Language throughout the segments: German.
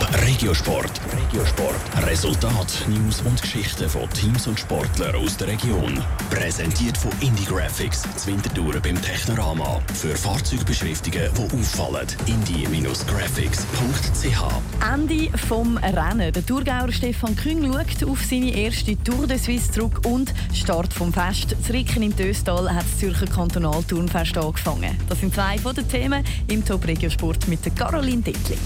Regiosport. Regiosport. Resultat, News und Geschichten von Teams und Sportlern aus der Region. Präsentiert von Indie Graphics, Zwintertouren beim Technorama. Für Fahrzeugbeschriftungen, die auffallen. indie-graphics.ch Ende vom Rennen. Der Thurgauer Stefan Küng schaut auf seine erste Tour de Suisse zurück und Start vom Fest. Das Ricken im Döstal hat das Zürcher Kantonalturnfest angefangen. Das sind zwei von den Themen im Top Regiosport mit der Caroline Dittling.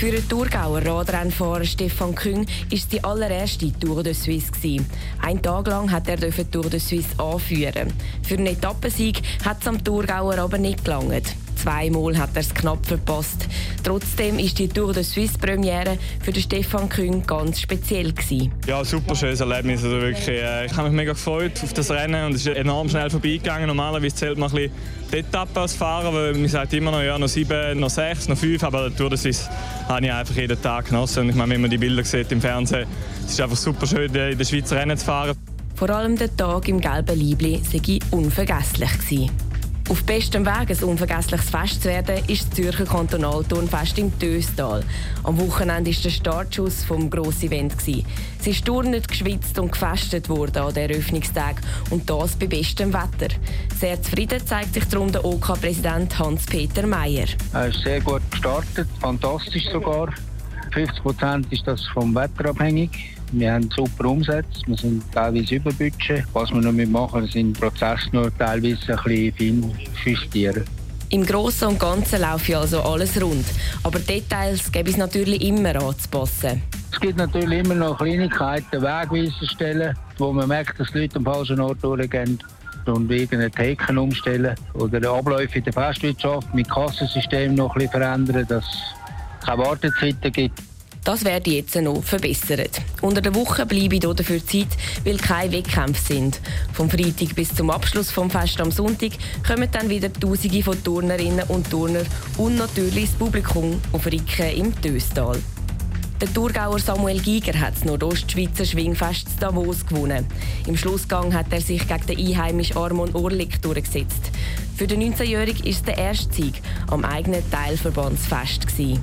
Für den Thurgauer Radrennfahrer Stefan Küng ist die allererste Tour de Suisse. Gewesen. Ein Tag lang hat er die Tour de Suisse anführen. Für einen Etappensieg hat es am Thurgauer aber nicht gelangt. Zweimal hat er es knapp verpasst. Trotzdem ist die Tour de Suisse Premiere für den Stefan Küng ganz speziell gewesen. Ja, super schönes Erlebnis. Also wirklich, äh, ich habe mich mega gefreut auf das Rennen und es ist enorm schnell vorbeigegangen. Normalerweise zählt man ein bisschen die Etappe als Fahrer, weil man sagt immer noch, ja, noch sieben, noch sechs, noch fünf, aber die Tour de Suisse habe ich einfach jeden Tag genossen. Und ich meine, wenn man die Bilder sieht im Fernsehen, es ist einfach super schön, in der Schweiz Rennen zu fahren. Vor allem der Tag im gelben Liebli sei unvergesslich gewesen. Auf bestem Weg, ein unvergessliches Fest zu werden, ist das Zürcher Kantonalturnfest im Döstal. Am Wochenende war der Startschuss vom grossen Event. Es ist turnend, geschwitzt und gefestet worden an den Eröffnungstag und das bei bestem Wetter. Sehr zufrieden zeigt sich darum der OK-Präsident Hans-Peter Meyer. Er ist sehr gut gestartet, fantastisch sogar. 50 Prozent ist das vom Wetter abhängig. Wir haben super Umsätze, wir sind teilweise über Budget. Was wir noch machen, sind Prozesse nur teilweise ein bisschen fein justieren. Im Großen und Ganzen laufe also alles rund. Aber Details gäbe es natürlich immer anzupassen. Es gibt natürlich immer noch Kleinigkeiten, Wegweiserstellen, wo man merkt, dass die Leute am falschen Ort durchgehen und irgendeine Theken umstellen oder Abläufe in der Festwirtschaft mit Kassensystem noch ein bisschen verändern, dass es keine Wartezeiten gibt. Das werde jetzt noch verbessert. Unter der Woche bleibe ich dafür Zeit, weil keine Wettkämpfe sind. Vom Freitag bis zum Abschluss vom Fest am Sonntag kommen dann wieder Tausende von Turnerinnen und Turner und natürlich das Publikum auf Ricken im Döstal. Der Thurgauer Samuel Giger hat das Nordostschweizer Schwingfest Davos gewonnen. Im Schlussgang hat er sich gegen den Einheimischen Armon Orlik durchgesetzt. Für den 19-Jährigen ist der erste Sieg am eigenen Teilverbandsfest. Gewesen.